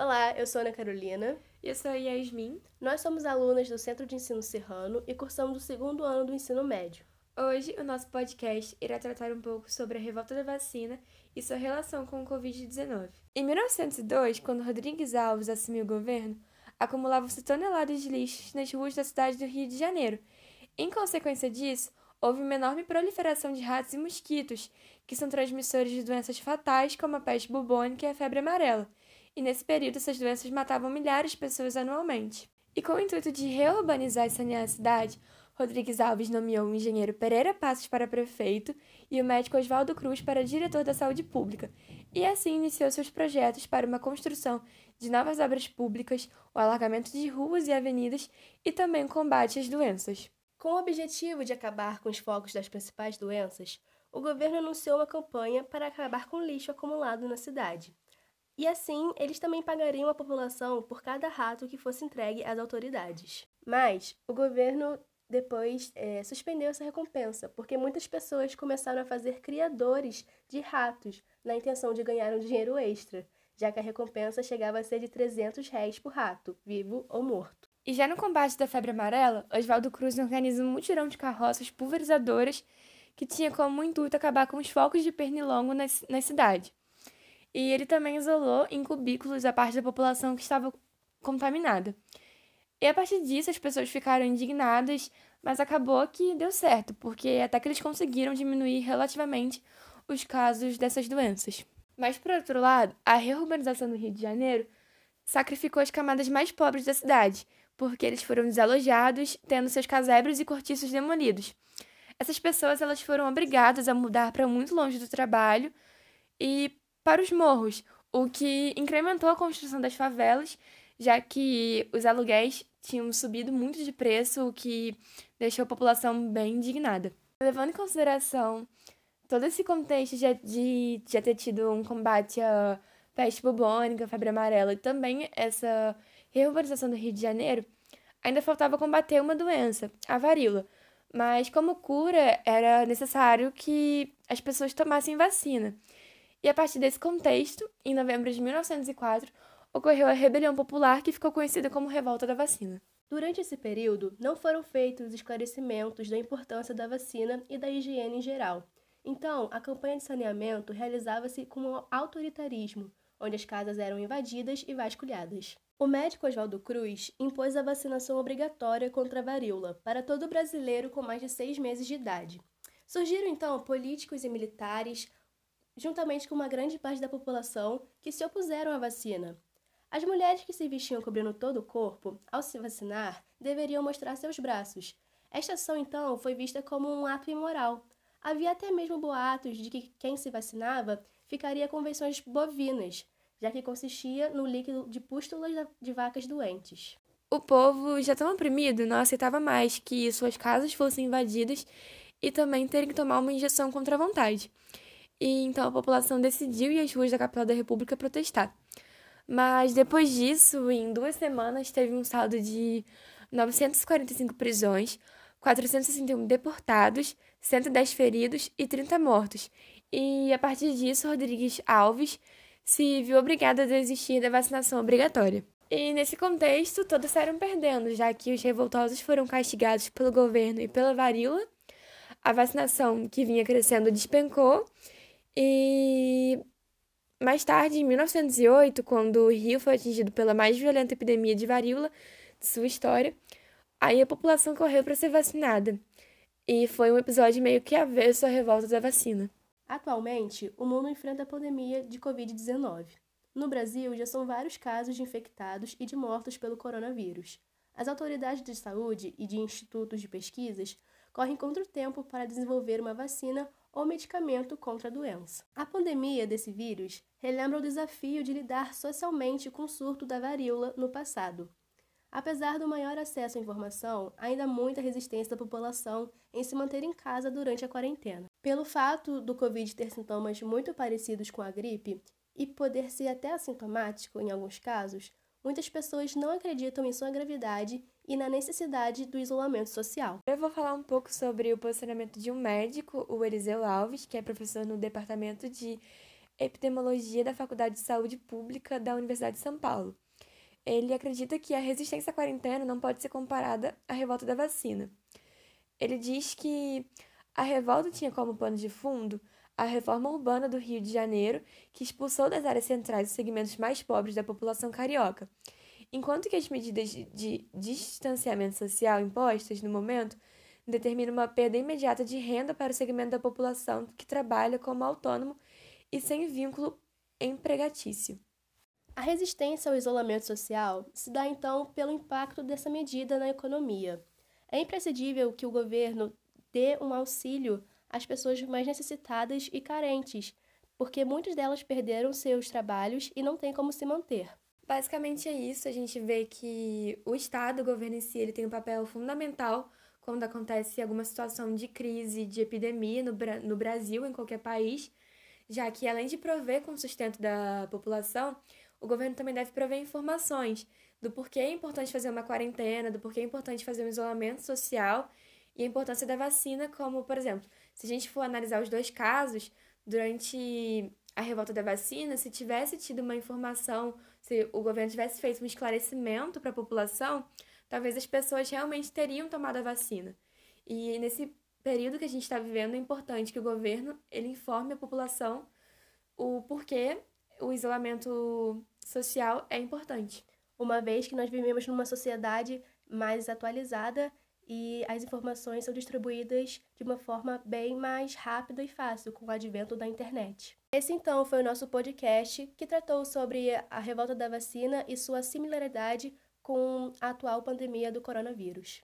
Olá, eu sou Ana Carolina. E eu sou a Yasmin. Nós somos alunas do Centro de Ensino Serrano e cursamos o segundo ano do ensino médio. Hoje, o nosso podcast irá tratar um pouco sobre a revolta da vacina e sua relação com o Covid-19. Em 1902, quando Rodrigues Alves assumiu o governo, acumulavam-se toneladas de lixos nas ruas da cidade do Rio de Janeiro. Em consequência disso, houve uma enorme proliferação de ratos e mosquitos, que são transmissores de doenças fatais como a peste bubônica e a febre amarela, e nesse período essas doenças matavam milhares de pessoas anualmente. E com o intuito de reurbanizar e sanear a cidade, Rodrigues Alves nomeou o engenheiro Pereira Passos para prefeito e o médico Oswaldo Cruz para diretor da saúde pública, e assim iniciou seus projetos para uma construção de novas obras públicas, o alargamento de ruas e avenidas e também o combate às doenças. Com o objetivo de acabar com os focos das principais doenças, o governo anunciou uma campanha para acabar com o lixo acumulado na cidade. E assim, eles também pagariam a população por cada rato que fosse entregue às autoridades. Mas o governo depois é, suspendeu essa recompensa, porque muitas pessoas começaram a fazer criadores de ratos na intenção de ganhar um dinheiro extra, já que a recompensa chegava a ser de 300 réis por rato, vivo ou morto. E já no combate da febre amarela, Oswaldo Cruz organiza um mutirão de carroças pulverizadoras que tinha como intuito acabar com os focos de pernilongo na, na cidade. E ele também isolou em cubículos a parte da população que estava contaminada. E a partir disso as pessoas ficaram indignadas, mas acabou que deu certo, porque até que eles conseguiram diminuir relativamente os casos dessas doenças. Mas, por outro lado, a reurbanização do Rio de Janeiro sacrificou as camadas mais pobres da cidade, porque eles foram desalojados, tendo seus casebres e cortiços demolidos. Essas pessoas elas foram obrigadas a mudar para muito longe do trabalho e para os morros, o que incrementou a construção das favelas, já que os aluguéis tinham subido muito de preço, o que deixou a população bem indignada. Levando em consideração todo esse contexto de, de já ter tido um combate à peste bubônica, febre amarela e também essa reurbanização do Rio de Janeiro, ainda faltava combater uma doença, a varíola. Mas, como cura, era necessário que as pessoas tomassem vacina. E a partir desse contexto, em novembro de 1904, ocorreu a rebelião popular que ficou conhecida como Revolta da Vacina. Durante esse período, não foram feitos esclarecimentos da importância da vacina e da higiene em geral. Então, a campanha de saneamento realizava-se com um autoritarismo, onde as casas eram invadidas e vasculhadas. O médico Oswaldo Cruz impôs a vacinação obrigatória contra a varíola para todo brasileiro com mais de seis meses de idade. Surgiram então políticos e militares, juntamente com uma grande parte da população, que se opuseram à vacina. As mulheres que se vestiam cobrindo todo o corpo, ao se vacinar, deveriam mostrar seus braços. Esta ação, então, foi vista como um ato imoral. Havia até mesmo boatos de que quem se vacinava ficaria com versões bovinas, já que consistia no líquido de pústulas de vacas doentes. O povo, já tão oprimido, não aceitava mais que suas casas fossem invadidas e também terem que tomar uma injeção contra a vontade. E então a população decidiu ir às ruas da capital da República protestar. Mas depois disso, em duas semanas, teve um saldo de 945 prisões, 461 deportados, 110 feridos e 30 mortos. E a partir disso, Rodrigues Alves se viu obrigada a desistir da vacinação obrigatória. E nesse contexto, todos saíram perdendo, já que os revoltosos foram castigados pelo governo e pela varíola, a vacinação que vinha crescendo despencou, e mais tarde, em 1908, quando o Rio foi atingido pela mais violenta epidemia de varíola de sua história, aí a população correu para ser vacinada. E foi um episódio meio que avesso à revolta da vacina. Atualmente, o mundo enfrenta a pandemia de Covid-19. No Brasil, já são vários casos de infectados e de mortos pelo coronavírus. As autoridades de saúde e de institutos de pesquisas correm contra o tempo para desenvolver uma vacina ou medicamento contra a doença. A pandemia desse vírus relembra o desafio de lidar socialmente com o surto da varíola no passado. Apesar do maior acesso à informação, ainda há muita resistência da população em se manter em casa durante a quarentena. Pelo fato do Covid ter sintomas muito parecidos com a gripe e poder ser até assintomático em alguns casos, muitas pessoas não acreditam em sua gravidade e na necessidade do isolamento social. Eu vou falar um pouco sobre o posicionamento de um médico, o Eliseu Alves, que é professor no departamento de Epidemiologia da Faculdade de Saúde Pública da Universidade de São Paulo. Ele acredita que a resistência à quarentena não pode ser comparada à revolta da vacina. Ele diz que a revolta tinha como pano de fundo a reforma urbana do Rio de Janeiro, que expulsou das áreas centrais os segmentos mais pobres da população carioca, enquanto que as medidas de distanciamento social impostas no momento determinam uma perda imediata de renda para o segmento da população que trabalha como autônomo e sem vínculo empregatício. A resistência ao isolamento social se dá então pelo impacto dessa medida na economia. É imprescindível que o governo dê um auxílio às pessoas mais necessitadas e carentes, porque muitas delas perderam seus trabalhos e não têm como se manter. Basicamente é isso, a gente vê que o Estado, o governo em si, ele tem um papel fundamental quando acontece alguma situação de crise, de epidemia no, no Brasil, em qualquer país, já que além de prover com o sustento da população, o governo também deve prover informações do porquê é importante fazer uma quarentena, do porquê é importante fazer um isolamento social e a importância da vacina, como, por exemplo, se a gente for analisar os dois casos, durante a revolta da vacina, se tivesse tido uma informação, se o governo tivesse feito um esclarecimento para a população, talvez as pessoas realmente teriam tomado a vacina. E nesse período que a gente está vivendo, é importante que o governo ele informe a população o porquê o isolamento social é importante. Uma vez que nós vivemos numa sociedade mais atualizada e as informações são distribuídas de uma forma bem mais rápida e fácil com o advento da internet. Esse então foi o nosso podcast que tratou sobre a revolta da vacina e sua similaridade com a atual pandemia do coronavírus.